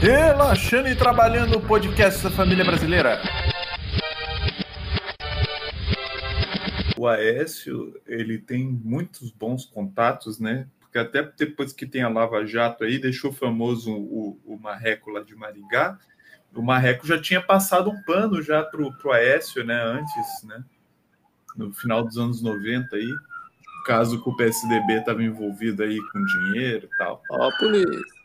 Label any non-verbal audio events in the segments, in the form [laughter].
Relaxando e trabalhando o podcast da família brasileira. O Aécio, ele tem muitos bons contatos, né? Porque até depois que tem a Lava Jato aí, deixou famoso o, o Marreco lá de Maringá. O Marreco já tinha passado um pano já pro, pro Aécio, né? Antes, né? No final dos anos 90 aí. Caso que o PSDB estava envolvido aí com dinheiro e tal. Ó, polícia.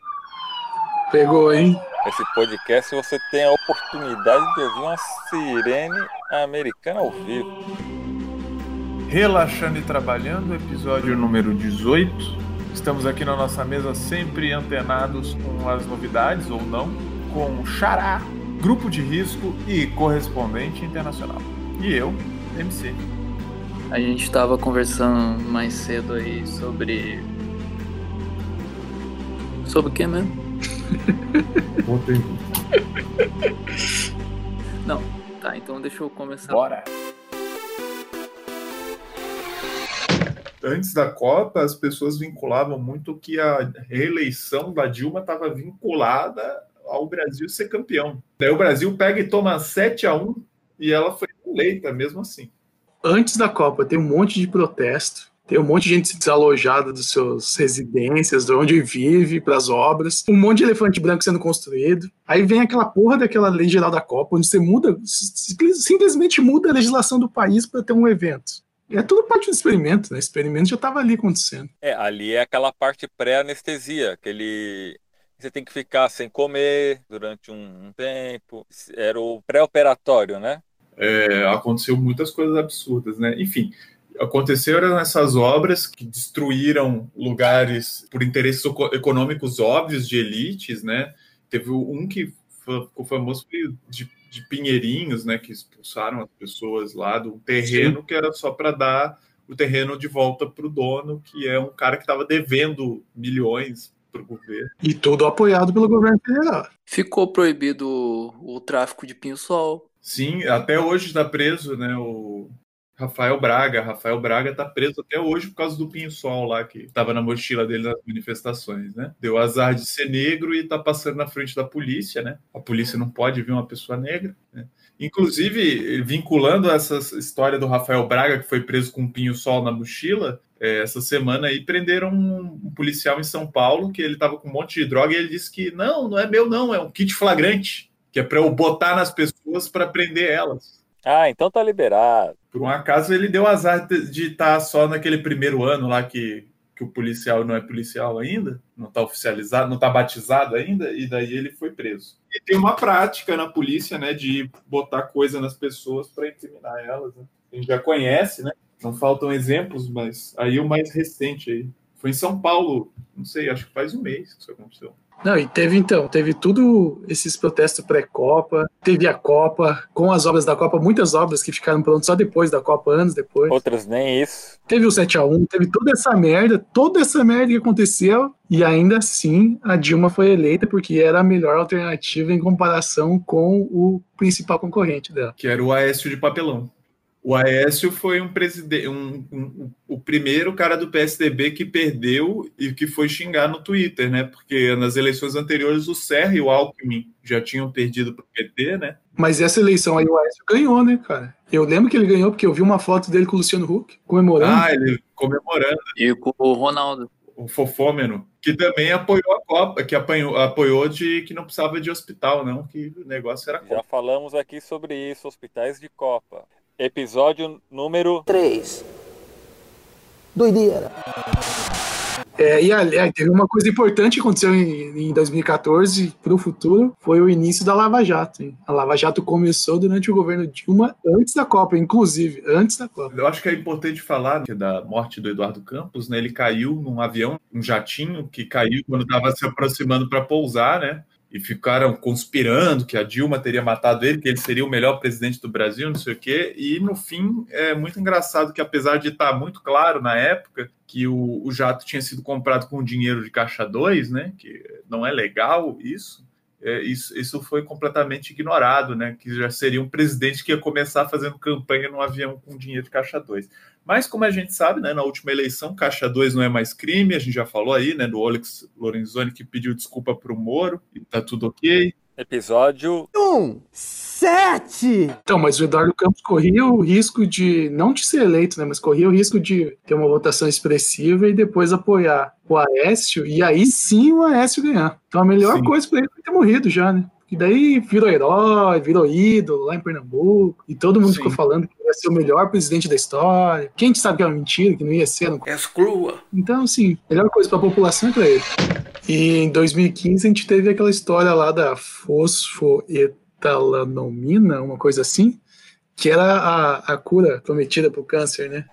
Pegou, hein? Esse podcast você tem a oportunidade de ouvir uma sirene americana ao vivo. Relaxando e trabalhando, episódio número 18. Estamos aqui na nossa mesa sempre antenados com as novidades ou não, com Xará, grupo de risco e correspondente internacional. E eu, MC. A gente estava conversando mais cedo aí sobre. Sobre o que mesmo? Boa pergunta. Não, tá, então deixa eu começar. Bora! Antes da Copa, as pessoas vinculavam muito que a reeleição da Dilma estava vinculada ao Brasil ser campeão. Daí o Brasil pega e toma 7 a 1 e ela foi eleita mesmo assim. Antes da Copa, tem um monte de protesto. Tem um monte de gente desalojada das suas residências, de onde vive, para as obras. Um monte de elefante branco sendo construído. Aí vem aquela porra daquela lei geral da Copa, onde você muda, simplesmente muda a legislação do país para ter um evento. É tudo parte do experimento, né? O experimento já estava ali acontecendo. É, ali é aquela parte pré-anestesia, aquele. Você tem que ficar sem comer durante um, um tempo. Era o pré-operatório, né? É, aconteceu muitas coisas absurdas, né? Enfim, aconteceram essas obras que destruíram lugares por interesses econômicos óbvios de elites, né? Teve um que ficou famoso de, de Pinheirinhos, né? Que expulsaram as pessoas lá do terreno Sim. que era só para dar o terreno de volta para o dono, que é um cara que estava devendo milhões para o governo. E tudo apoiado pelo governo federal. Ficou proibido o, o tráfico de pinho-sol. Sim, até hoje está preso, né? O Rafael Braga. Rafael Braga está preso até hoje por causa do pinho-sol lá que estava na mochila dele nas manifestações, né? Deu azar de ser negro e está passando na frente da polícia, né? A polícia não pode ver uma pessoa negra, né? Inclusive, vinculando essa história do Rafael Braga, que foi preso com um pinho-sol na mochila, é, essa semana aí prenderam um, policial em São Paulo que ele estava com um monte de droga e ele disse que não, não é meu não, é um kit flagrante, que é para eu botar nas pessoas para prender elas. Ah, então tá liberado. Por um acaso ele deu azar de estar tá só naquele primeiro ano lá que, que o policial não é policial ainda, não está oficializado, não está batizado ainda, e daí ele foi preso. E tem uma prática na polícia, né, de botar coisa nas pessoas para incriminar elas. Né? A gente já conhece, né? Não faltam exemplos, mas aí o mais recente aí. Foi em São Paulo, não sei, acho que faz um mês que isso aconteceu. Não, e teve então, teve tudo esses protestos pré-Copa, teve a Copa, com as obras da Copa, muitas obras que ficaram prontas só depois da Copa, anos depois. Outras nem isso. Teve o 7x1, teve toda essa merda, toda essa merda que aconteceu, e ainda assim a Dilma foi eleita porque era a melhor alternativa em comparação com o principal concorrente dela. Que era o Aécio de Papelão. O Aécio foi um presidente, um, um, um, o primeiro cara do PSDB que perdeu e que foi xingar no Twitter, né? Porque nas eleições anteriores o Serra e o Alckmin já tinham perdido para o PT, né? Mas essa eleição aí o Aécio ganhou, né, cara? Eu lembro que ele ganhou porque eu vi uma foto dele com o Luciano Huck comemorando. Ah, ele comemorando. E com o Ronaldo. O fofômeno, que também apoiou a Copa, que apanhou, apoiou de que não precisava de hospital, não, que o negócio era Copa. Já falamos aqui sobre isso, hospitais de Copa. Episódio número 3. Doideira. É, e aliás, teve uma coisa importante que aconteceu em, em 2014 para o futuro, foi o início da Lava Jato. Hein? A Lava Jato começou durante o governo Dilma, antes da Copa, inclusive, antes da Copa. Eu acho que é importante falar da morte do Eduardo Campos, né? Ele caiu num avião, um jatinho, que caiu quando estava se aproximando para pousar, né? E ficaram conspirando que a Dilma teria matado ele, que ele seria o melhor presidente do Brasil, não sei o quê. E no fim é muito engraçado que, apesar de estar muito claro na época que o, o jato tinha sido comprado com dinheiro de caixa 2, né? Que não é legal isso. é, isso, isso foi completamente ignorado, né? Que já seria um presidente que ia começar fazendo campanha num avião com dinheiro de caixa 2. Mas, como a gente sabe, né, na última eleição, caixa 2 não é mais crime, a gente já falou aí, né, do Alex Lorenzoni que pediu desculpa para o Moro, e tá tudo ok. Episódio Um, sete! Então, mas o Eduardo Campos corria o risco de, não de ser eleito, né, mas corria o risco de ter uma votação expressiva e depois apoiar o Aécio, e aí sim o Aécio ganhar. Então a melhor Sim. coisa para ele foi ter morrido já, né? E daí virou herói, virou ídolo lá em Pernambuco, e todo mundo Sim. ficou falando que ia ser o melhor presidente da história. Quem sabe que era mentira, que não ia ser, não Exclua! então, assim, a melhor coisa para a população é para ele. E em 2015 a gente teve aquela história lá da fosfoetalanomina, uma coisa assim, que era a, a cura prometida para o câncer, né?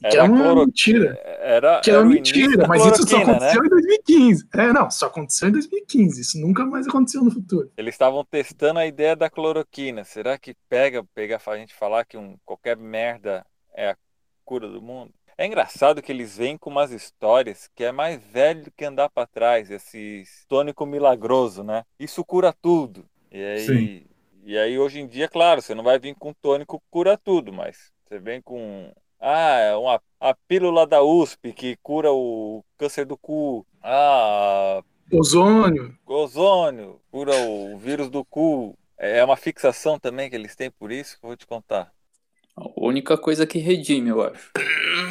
Que Era era uma cloro- mentira. Era, Que era era o mentira, mas isso só né? aconteceu em 2015. É, não, só aconteceu em 2015. Isso nunca mais aconteceu no futuro. Eles estavam testando a ideia da cloroquina. Será que pega, pega a gente falar que um, qualquer merda é a cura do mundo? É engraçado que eles vêm com umas histórias que é mais velho do que andar para trás, esse tônico milagroso, né? Isso cura tudo. E aí, Sim. e aí hoje em dia, claro, você não vai vir com tônico cura tudo, mas você vem com ah, é uma a pílula da USP que cura o câncer do cu. Ah, Ozônio, ozônio, cura o vírus do cu. É uma fixação também que eles têm por isso que eu vou te contar. A única coisa que redime, eu acho.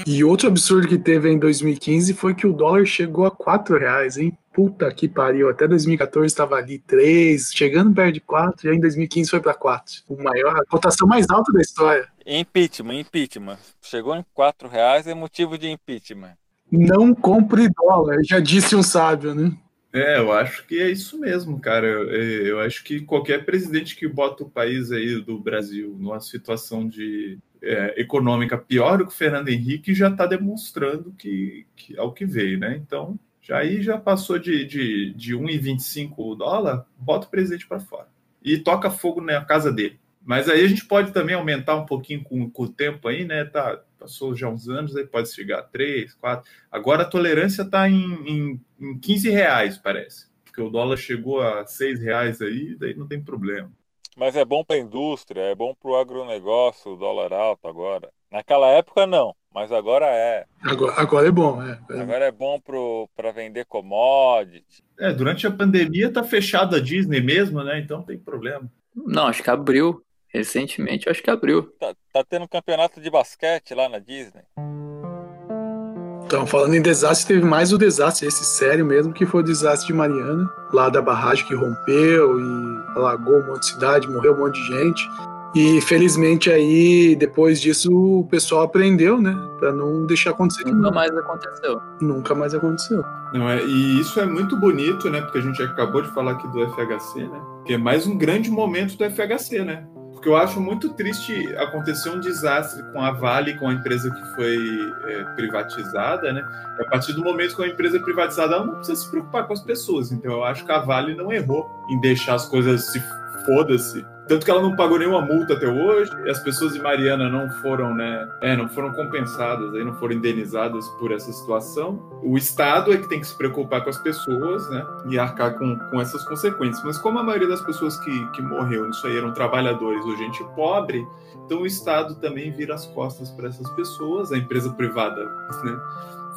E outro absurdo que teve em 2015 foi que o dólar chegou a 4 reais, hein? Puta que pariu. Até 2014 estava ali 3, chegando perto de 4, e aí em 2015 foi para 4. O maior, a cotação mais alta da história. Impeachment, impeachment. Chegou em 4 reais é motivo de impeachment. Não compre dólar, já disse um sábio, né? É, eu acho que é isso mesmo, cara. Eu, eu acho que qualquer presidente que bota o país aí do Brasil numa situação de é, econômica pior do que o Fernando Henrique já está demonstrando que, que ao que veio, né? Então, já aí já passou de, de, de 1,25 o dólar, bota o presidente para fora. E toca fogo na casa dele. Mas aí a gente pode também aumentar um pouquinho com, com o tempo aí, né? Tá, passou já uns anos, aí pode chegar a 3, 4. Agora a tolerância está em, em, em 15 reais, parece. Porque o dólar chegou a 6 reais aí, daí não tem problema. Mas é bom para a indústria, é bom para o agronegócio, o dólar alto agora. Naquela época não, mas agora é. Agora, agora é bom, é. Agora é bom para vender commodity. É, durante a pandemia tá fechada a Disney mesmo, né? Então não tem problema. Não, acho que abriu. Recentemente, acho que abriu. Tá, tá tendo campeonato de basquete lá na Disney. Então, falando em desastre, teve mais o desastre, esse sério mesmo, que foi o desastre de Mariana, lá da barragem que rompeu e alagou um monte de cidade, morreu um monte de gente. E felizmente aí, depois disso, o pessoal aprendeu, né? Pra não deixar acontecer Nunca mais aconteceu. Nunca mais aconteceu. Não é, e isso é muito bonito, né? Porque a gente acabou de falar aqui do FHC, né? Que é mais um grande momento do FHC, né? Porque eu acho muito triste acontecer um desastre com a Vale, com a empresa que foi é, privatizada, né? E a partir do momento que a empresa é privatizada, ela não precisa se preocupar com as pessoas. Então eu acho que a Vale não errou em deixar as coisas se foda-se. Tanto que ela não pagou nenhuma multa até hoje, e as pessoas de Mariana não foram, né? É, não foram compensadas, aí não foram indenizadas por essa situação. O Estado é que tem que se preocupar com as pessoas, né? E arcar com, com essas consequências. Mas como a maioria das pessoas que, que morreu nisso aí eram trabalhadores ou gente pobre, então o Estado também vira as costas para essas pessoas. A empresa privada, né?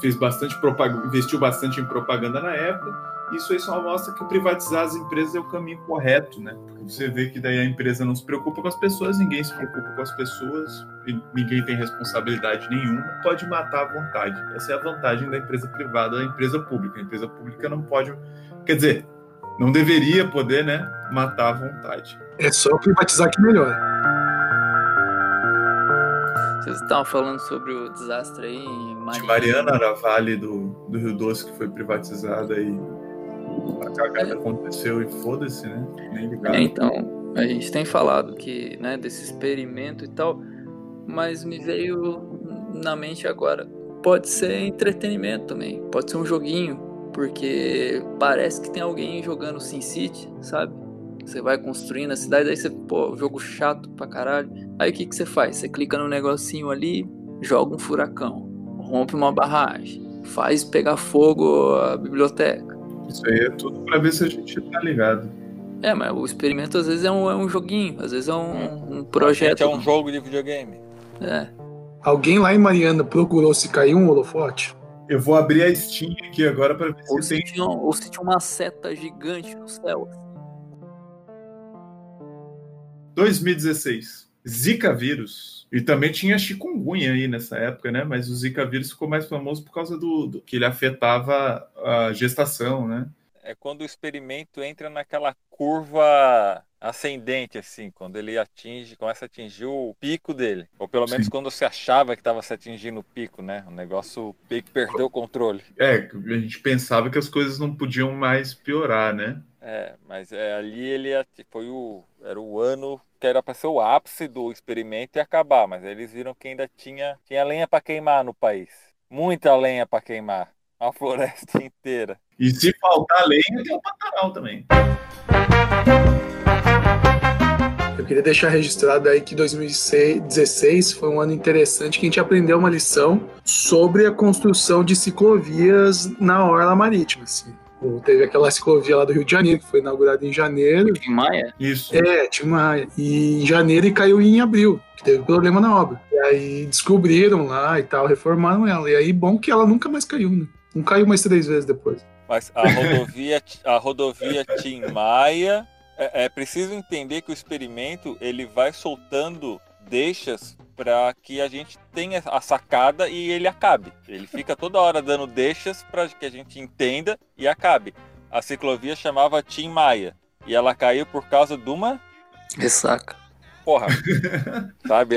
Fez bastante propaganda, investiu bastante em propaganda na época. Isso aí só mostra que privatizar as empresas é o caminho correto, né? Porque você vê que daí a empresa não se preocupa com as pessoas, ninguém se preocupa com as pessoas, ninguém tem responsabilidade nenhuma, pode matar à vontade. Essa é a vantagem da empresa privada da empresa pública. A empresa pública não pode, quer dizer, não deveria poder, né, matar à vontade. É só privatizar que melhora. Vocês estavam falando sobre o desastre aí em De Mariana. Mariana era a Vale do, do Rio Doce que foi privatizada e a cagada aconteceu e foda-se, né? Nem ligado. É, então, a gente tem falado que, né, desse experimento e tal, mas me veio na mente agora, pode ser entretenimento também, pode ser um joguinho, porque parece que tem alguém jogando SimCity, sabe? Você vai construindo a cidade, aí você, pô, jogo chato pra caralho. Aí o que, que você faz? Você clica no negocinho ali, joga um furacão, rompe uma barragem, faz pegar fogo a biblioteca. Isso aí é tudo pra ver se a gente tá ligado. É, mas o experimento às vezes é um, é um joguinho, às vezes é um, um projeto. é um jogo de videogame. É. Alguém lá em Mariana procurou se caiu um holofote? Eu vou abrir a Steam aqui agora para ver Ou se se, tem. tinha, ou se tinha uma seta gigante no céu. 2016. Zika vírus. E também tinha chikungunya aí nessa época, né? Mas o Zika vírus ficou mais famoso por causa do, do que ele afetava a gestação, né? É quando o experimento entra naquela curva ascendente, assim, quando ele atinge, começa a atingir o pico dele. Ou pelo menos Sim. quando você achava que estava se atingindo o pico, né? O negócio o pico perdeu o controle. É, a gente pensava que as coisas não podiam mais piorar, né? É, mas é, ali ele foi o era o ano que era para ser o ápice do experimento e acabar, mas aí eles viram que ainda tinha tinha lenha para queimar no país, muita lenha para queimar, a [laughs] floresta inteira. E se faltar lenha, tem o Pantanal também. Eu queria deixar registrado aí que 2016 foi um ano interessante que a gente aprendeu uma lição sobre a construção de ciclovias na orla marítima. Assim. Teve aquela ciclovia lá do Rio de Janeiro, que foi inaugurada em janeiro. Em Maia? Isso. É, tinha uma. E em janeiro e caiu em abril, que teve problema na obra. E aí descobriram lá e tal, reformaram ela. E aí, bom que ela nunca mais caiu, né? Não caiu mais três vezes depois. Mas a rodovia a rodovia Tim Maia é, é preciso entender que o experimento ele vai soltando deixas para que a gente tenha a sacada e ele acabe. Ele fica toda hora dando deixas para que a gente entenda e acabe. A ciclovia chamava Tim Maia e ela caiu por causa de uma Ressaca. porra, [laughs] sabe?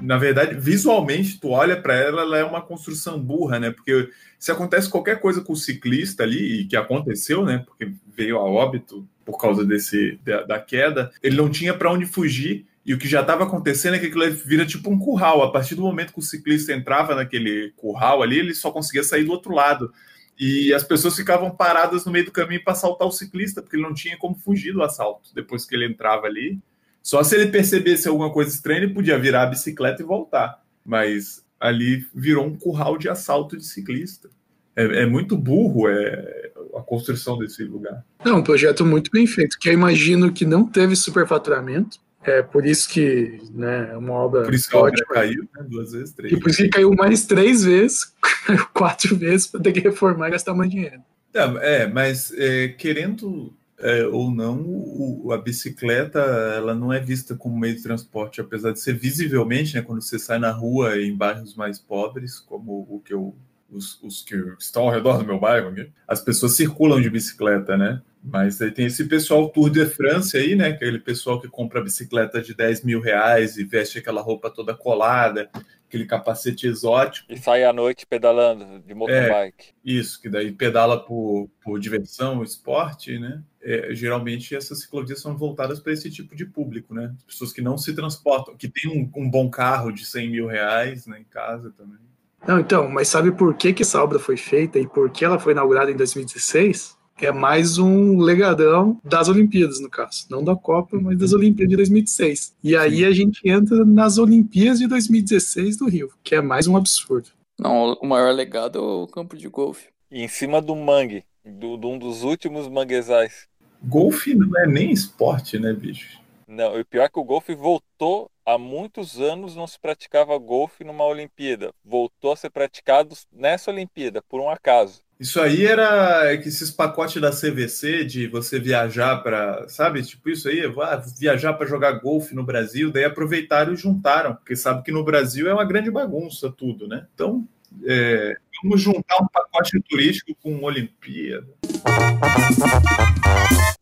Na verdade, visualmente, tu olha para ela, ela é uma construção burra, né? Porque se acontece qualquer coisa com o ciclista ali, e que aconteceu, né? Porque veio a óbito por causa desse da, da queda, ele não tinha para onde fugir. E o que já estava acontecendo é que aquilo vira tipo um curral. A partir do momento que o ciclista entrava naquele curral ali, ele só conseguia sair do outro lado. E as pessoas ficavam paradas no meio do caminho para assaltar o ciclista, porque ele não tinha como fugir do assalto depois que ele entrava ali. Só se ele percebesse alguma coisa estranha, ele podia virar a bicicleta e voltar. Mas ali virou um curral de assalto de ciclista. É, é muito burro é, a construção desse lugar. Não, um projeto muito bem feito, que eu imagino que não teve superfaturamento. É por isso que né, é uma obra Por isso que a obra caiu, né? duas vezes, três. E por isso que caiu mais três vezes, [laughs] quatro vezes para ter que reformar e gastar mais dinheiro. É, é, mas é, querendo é, ou não, o- a bicicleta ela não é vista como meio de transporte, apesar de ser visivelmente, né, quando você sai na rua em bairros mais pobres, como o que eu, os, os que estão ao redor do meu bairro, as pessoas circulam de bicicleta, né? Mas aí tem esse pessoal Tour de France aí, né? Aquele pessoal que compra bicicleta de 10 mil reais e veste aquela roupa toda colada, aquele capacete exótico. E sai à noite pedalando de motorbike. Isso, que daí pedala por, por diversão, esporte, né? É, geralmente essas ciclovias são voltadas para esse tipo de público, né? Pessoas que não se transportam, que tem um, um bom carro de 100 mil reais né, em casa também. Não, então, mas sabe por que, que essa obra foi feita e por que ela foi inaugurada em 2016? É mais um legadão das Olimpíadas, no caso. Não da Copa, mas das Olimpíadas de 2016. E aí a gente entra nas Olimpíadas de 2016 do Rio, que é mais um absurdo. Não, o maior legado é o campo de golfe. E em cima do mangue, do, de um dos últimos manguezais. Golfe não é nem esporte, né, bicho? Não, e o pior é que o golfe voltou há muitos anos não se praticava golfe numa Olimpíada. Voltou a ser praticado nessa Olimpíada, por um acaso. Isso aí era que esses pacotes da CVC de você viajar para, sabe, tipo isso aí, ah, viajar para jogar golfe no Brasil, daí aproveitaram e juntaram, porque sabe que no Brasil é uma grande bagunça tudo, né? Então, é, vamos juntar um pacote turístico com Olimpíada.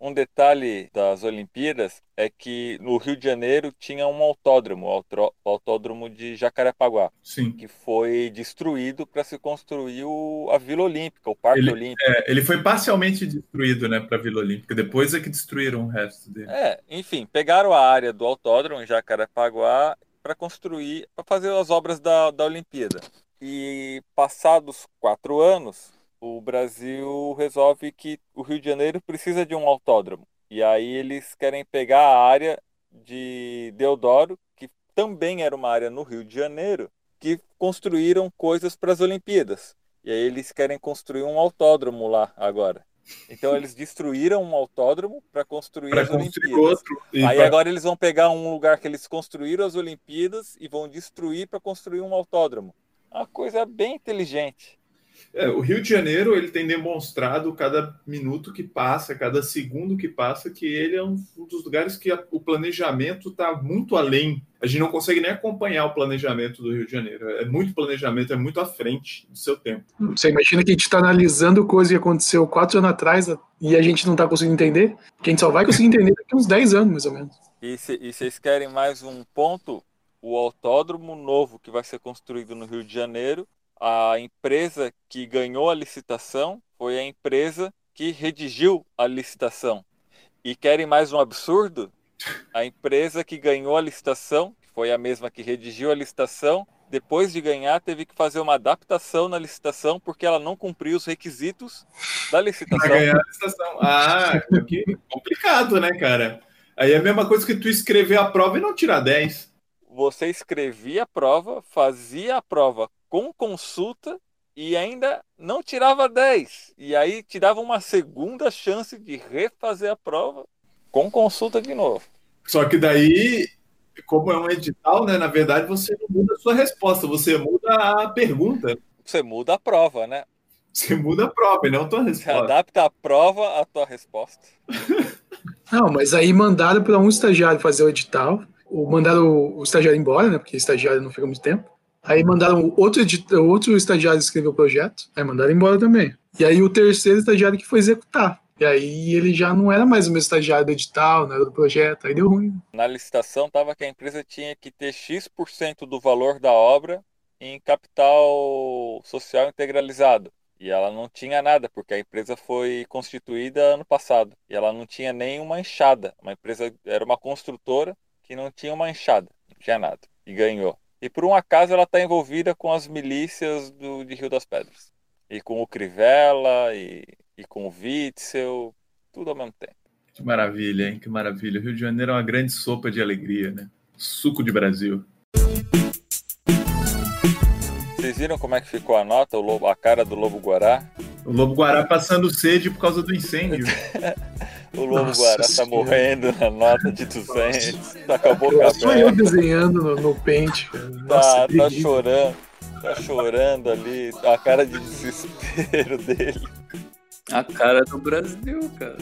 Um detalhe das Olimpíadas é que no Rio de Janeiro tinha um autódromo, o autódromo de Jacarepaguá, Sim. que foi destruído para se construir o- a Vila Olímpica, o Parque Ele- Olímpico. É, ele foi parcialmente destruído, né, para Vila Olímpica. Depois é que destruíram o resto dele. É, enfim, pegaram a área do autódromo em Jacarepaguá para construir, para fazer as obras da, da Olimpíada. E passados quatro anos, o Brasil resolve que o Rio de Janeiro precisa de um autódromo. E aí eles querem pegar a área de Deodoro, que também era uma área no Rio de Janeiro, que construíram coisas para as Olimpíadas. E aí eles querem construir um autódromo lá agora. Então eles destruíram um autódromo para construir Pra as construir Olimpíadas. outro. E Aí pra- agora eles vão pegar um lugar que eles construíram as Olimpíadas e vão destruir para construir um autódromo. Uma coisa bem inteligente. É, o Rio de Janeiro ele tem demonstrado cada minuto que passa, cada segundo que passa, que ele é um, dos lugares que a- o planejamento está muito além. A gente não consegue nem acompanhar o planejamento do Rio de Janeiro. É muito planejamento, é muito à frente do seu tempo. Você imagina que a gente está analisando coisa que aconteceu quatro anos atrás e a gente não está conseguindo entender? Que a gente só vai conseguir entender daqui a uns 10 anos, mais ou menos. E, se, e vocês querem mais um ponto? O autódromo novo que vai ser construído no Rio de Janeiro, a empresa que ganhou a licitação foi a empresa que redigiu a licitação. E querem mais um absurdo? A empresa que ganhou a licitação, que foi a mesma que redigiu a licitação, depois de ganhar, teve que fazer uma adaptação na licitação porque ela não cumpriu os requisitos da Para licitação. ganhar a licitação. Ah, [laughs] que complicado, né, cara? Aí é a mesma coisa que tu escrever a prova e não tirar 10. Você escrevia a prova, fazia a prova com consulta e ainda não tirava 10. E aí te dava uma segunda chance de refazer a prova com consulta de novo. Só que daí, como é um edital, né? Na verdade, você não muda a sua resposta, você muda a pergunta. Você muda a prova, né? Você muda a prova e não a tua Você resposta. adapta a prova à tua resposta. [laughs] Não, mas aí mandaram para um estagiário fazer o edital, ou mandaram o estagiário embora, né? Porque estagiário não fica muito tempo. Aí mandaram outro, outro estagiário escrever o projeto, aí mandaram embora também. E aí o terceiro estagiário que foi executar. E aí ele já não era mais o mesmo estagiário do edital, não era do projeto, aí deu ruim. Na licitação estava que a empresa tinha que ter X% do valor da obra em capital social integralizado. E ela não tinha nada, porque a empresa foi constituída ano passado. E ela não tinha nem uma enxada. Uma empresa era uma construtora que não tinha uma enxada, não tinha nada. E ganhou. E por um acaso ela está envolvida com as milícias do, de Rio das Pedras. E com o Crivella, e, e com o Witzel, tudo ao mesmo tempo. Que maravilha, hein? Que maravilha. O Rio de Janeiro é uma grande sopa de alegria, né? Suco de Brasil. Vocês viram como é que ficou a nota, o lobo, a cara do Lobo Guará? O Lobo Guará passando sede por causa do incêndio. [laughs] O Lobo Nossa Guará tá Senhora. morrendo na nota de 200, tá com a boca só eu desenhando no, no pente. tá, Nossa, tá chorando, tá chorando ali, a cara de desespero dele. A cara do Brasil, cara.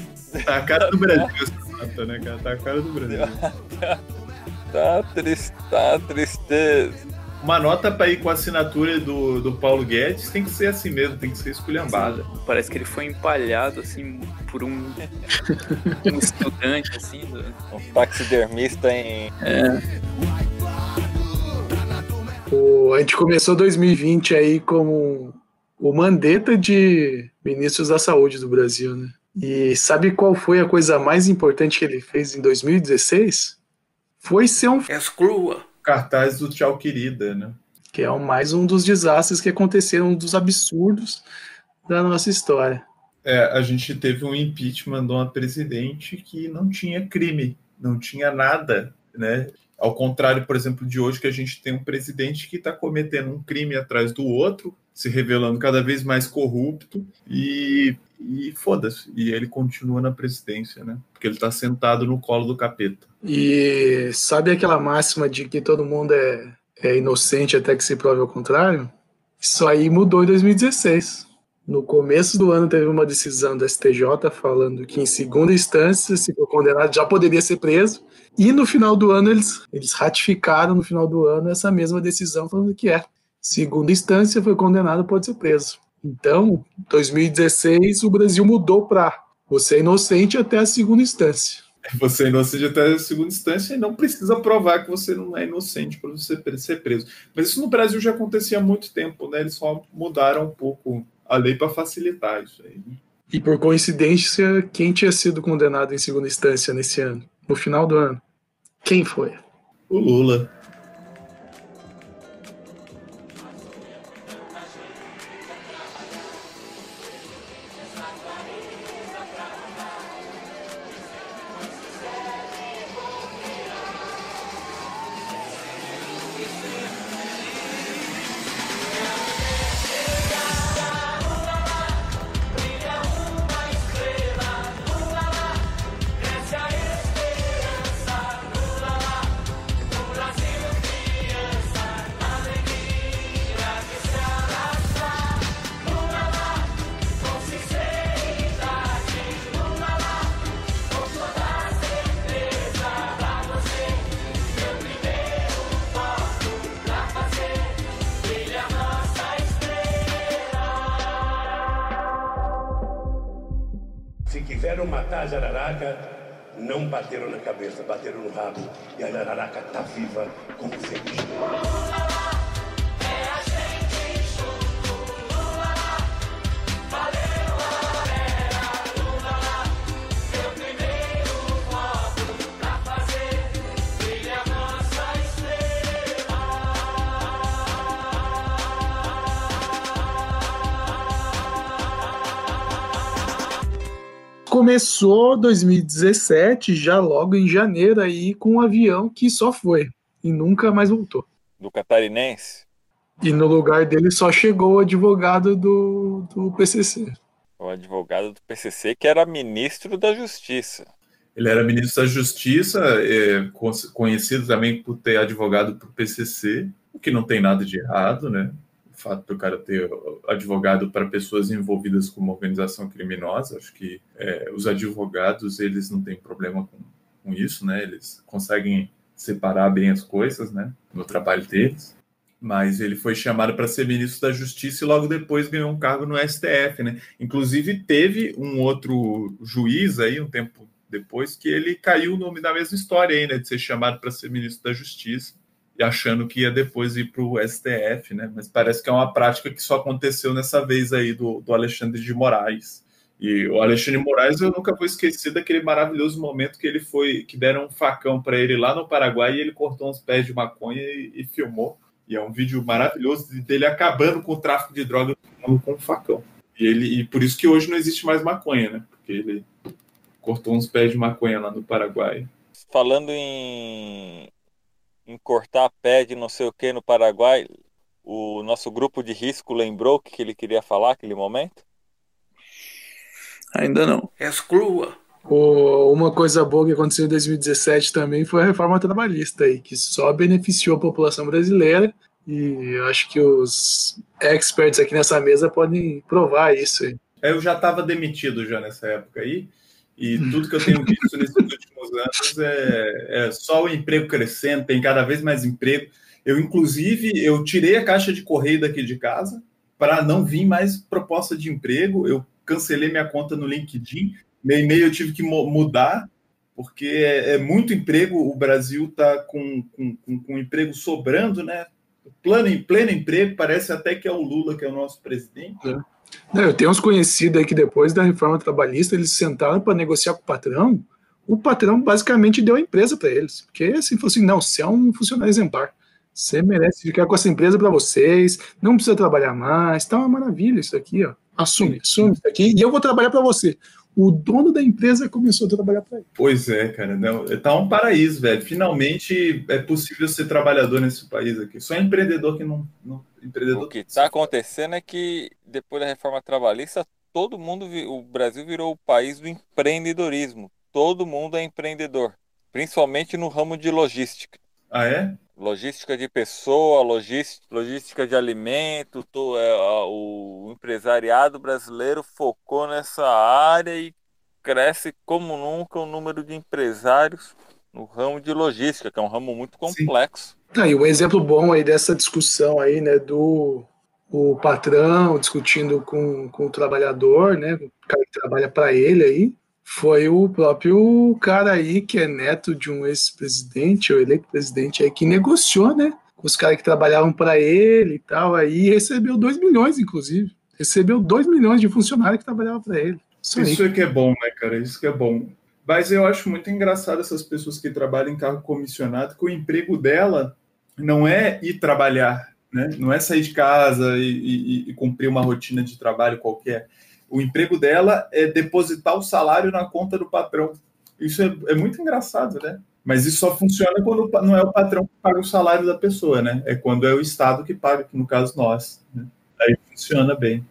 Tá a cara do Brasil essa nota, né, cara? Tá a cara do Brasil. [laughs] Tá triste, tá tristeza. Uma nota pra ir com a assinatura do, do Paulo Guedes tem que ser assim mesmo, tem que ser esculhambada. Parece que ele foi empalhado, assim, por um, [laughs] um estudante, assim. do- Um taxidermista em. É, O- a gente começou 2020 aí como o Mandetta de ministros da saúde do Brasil, né? E sabe qual foi a coisa mais importante que ele fez em 2016? Foi ser um Exclua. Cartaz do Tchau Querida, né? que é mais um dos desastres que aconteceram, um dos absurdos da nossa história. É, a gente teve um impeachment de uma presidente que não tinha crime, não tinha nada, né? Ao contrário, por exemplo, de hoje, que a gente tem um presidente que está cometendo um crime atrás do outro, se revelando cada vez mais corrupto e, e foda-se. E ele continua na presidência, né? Porque ele está sentado no colo do capeta. E sabe aquela máxima de que todo mundo é, é inocente até que se prove ao contrário? Isso aí mudou em 2016. No começo do ano teve uma decisão do STJ falando que em segunda instância, se for condenado, já poderia ser preso. E no final do ano eles, eles ratificaram no final do ano essa mesma decisão falando que é segunda instância foi condenado pode ser preso. Então, 2016 o Brasil mudou para você é inocente até a segunda instância. [laughs] Você é inocente até a segunda instância e não precisa provar que você não é inocente para você ser preso. Mas isso no Brasil já acontecia há muito tempo, né? Eles só mudaram um pouco a lei para facilitar isso aí. E por coincidência, quem tinha sido condenado em segunda instância nesse ano? No final do ano? Quem foi? O Lula. Bateram na cabeça, bateram no rabo. E a jararaca tá viva como sempre. Começou 2017, já logo em janeiro, aí com um avião que só foi e nunca mais voltou. Do catarinense? E no lugar dele só chegou o advogado do, do PCC. O advogado do PCC que era ministro da Justiça. Ele era ministro da Justiça, é, conhecido também por ter advogado para o PCC, o que não tem nada de errado, né? Fato do cara ter advogado para pessoas envolvidas com uma organização criminosa, acho que é, os advogados eles não têm problema com, com isso, né? Eles conseguem separar bem as coisas, né? No trabalho deles. Mas ele foi chamado para ser ministro da Justiça e logo depois ganhou um cargo no STF, né? Inclusive teve um outro juiz aí um tempo depois que ele caiu no, na mesma história aí, né? De ser chamado para ser ministro da Justiça achando que ia depois ir para o STF, né? Mas parece que é uma prática que só aconteceu nessa vez aí do, do Alexandre de Moraes. E o Alexandre de Moraes eu nunca vou esquecer daquele maravilhoso momento que ele foi, que deram um facão para ele lá no Paraguai e ele cortou uns pés de maconha e, e, filmou. E é um vídeo maravilhoso dele acabando com o tráfico de drogas com um facão. E ele e por isso que hoje não existe mais maconha, né? Porque ele cortou uns pés de maconha lá no Paraguai. Falando em em cortar pé de não sei o que no Paraguai, o nosso grupo de risco lembrou o que ele queria falar naquele momento? Ainda não. Exclua. Uma coisa boa que aconteceu em 2017 também foi a reforma trabalhista aí, que só beneficiou a população brasileira e acho que os experts aqui nessa mesa podem provar isso aí. Eu já estava demitido já nessa época aí e tudo que eu tenho visto nesses últimos anos é, é, só o emprego crescendo, tem cada vez mais emprego. Eu, inclusive, eu tirei a caixa de correio daqui de casa para não vir mais proposta de emprego. Eu cancelei minha conta no LinkedIn. Meu e-mail eu tive que mudar, porque é, é muito emprego. O Brasil está com, com, com, com emprego sobrando, né? Plano em pleno emprego, parece até que é o Lula que é o nosso presidente. É. Não, eu tenho uns conhecidos aí que depois da reforma trabalhista eles sentaram para negociar com o patrão. O patrão basicamente deu a empresa para eles. Porque assim, falou assim: não, você é um funcionário exemplar. Você merece ficar com essa empresa para vocês, não precisa trabalhar mais. Tá uma maravilha isso aqui, ó. Assume, assume isso aqui e eu vou trabalhar para você. O dono da empresa começou a trabalhar para ele. Pois é, cara. Não, tá um paraíso, velho. Finalmente é possível ser trabalhador nesse país aqui. Só empreendedor que não, não empreendedor. O que está acontecendo é que depois da reforma trabalhista, todo mundo, o Brasil virou o país do empreendedorismo. Todo mundo é empreendedor, principalmente no ramo de logística. Ah, é? Logística de pessoa, logística, logística de alimento, to, é, o empresariado brasileiro focou nessa área e cresce como nunca o número de empresários no ramo de logística, que é um ramo muito complexo. Ah, e um exemplo bom aí dessa discussão aí, né, do o patrão discutindo com, com o trabalhador, né, o cara que trabalha para ele aí, foi o próprio cara aí que é neto de um ex-presidente, ou eleito presidente aí, que negociou, né, com os caras que trabalhavam para ele e tal, aí recebeu 2 milhões, inclusive. Recebeu 2 milhões de funcionários que trabalhavam para ele. Isso, Isso é que é bom, né, cara? Isso que é bom. Mas eu acho muito engraçado essas pessoas que trabalham em carro comissionado, que o emprego dela não é ir trabalhar, né? não é sair de casa e, e, e, cumprir uma rotina de trabalho qualquer. O emprego dela é depositar o salário na conta do patrão. Isso é, é muito engraçado, né? Mas isso só funciona quando não é o patrão que paga o salário da pessoa, né? É quando é o Estado que paga, que no caso nós. Né? Aí funciona bem.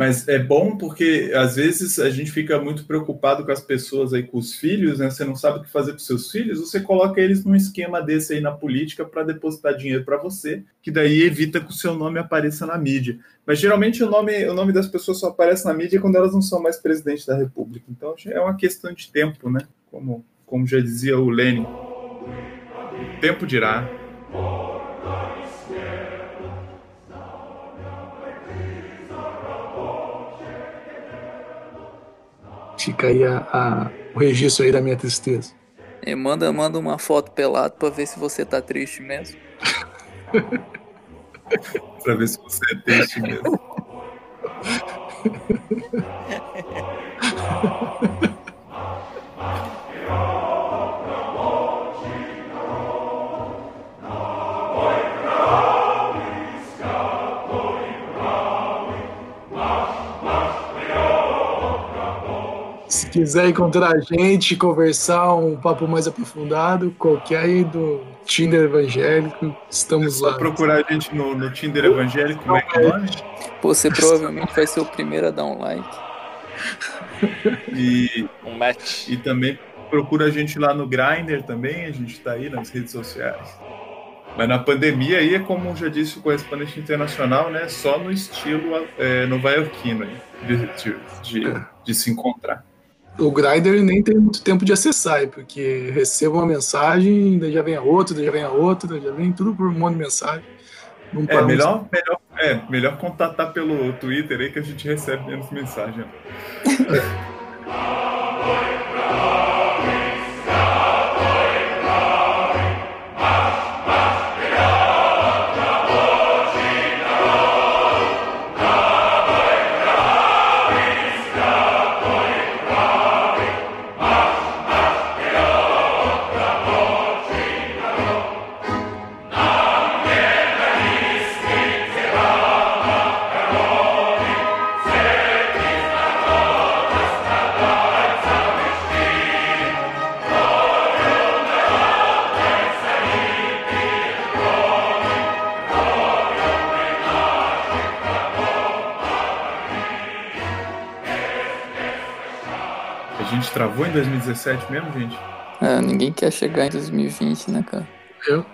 Mas é bom porque às vezes a gente fica muito preocupado com as pessoas aí, com os filhos, né? Você não sabe o que fazer com seus filhos, você coloca eles num esquema desse aí na política para depositar dinheiro para você, que daí evita que o seu nome apareça na mídia. Mas geralmente o nome, o nome das pessoas só aparece na mídia quando elas não são mais presidente da República. Então é uma questão de tempo, né? Como, como já dizia o Lenin. Tempo dirá. Fica aí a, a- o registro aí da minha tristeza. E manda, manda uma foto pelado pra ver se você tá triste mesmo. [laughs] Pra ver se você é triste mesmo. [laughs] quiser encontrar a gente, conversar um papo mais aprofundado, qualquer aí do Tinder evangélico, É estamos só lá. procurar a gente no, no Tinder evangélico, como é que é o nome? Você provavelmente vai ser o primeiro a dar um like. E, Um match. e também procura a gente lá no Grindr também, a gente tá aí nas redes sociais. Mas na pandemia aí, é como já disse o correspondente internacional, né? Só no estilo é, novaiorquino aí, de, de, de, de se encontrar. O Grindr nem tem muito tempo de acessar, porque recebo uma mensagem, daí já vem a outra, daí já vem a outra, já vem tudo por um monte de mensagem. Não É, melhor, melhor, é, melhor contatar pelo Twitter aí que a gente recebe menos mensagem. [laughs] em 2017 mesmo, gente? É, ninguém quer chegar em 2020, né, cara? Eu?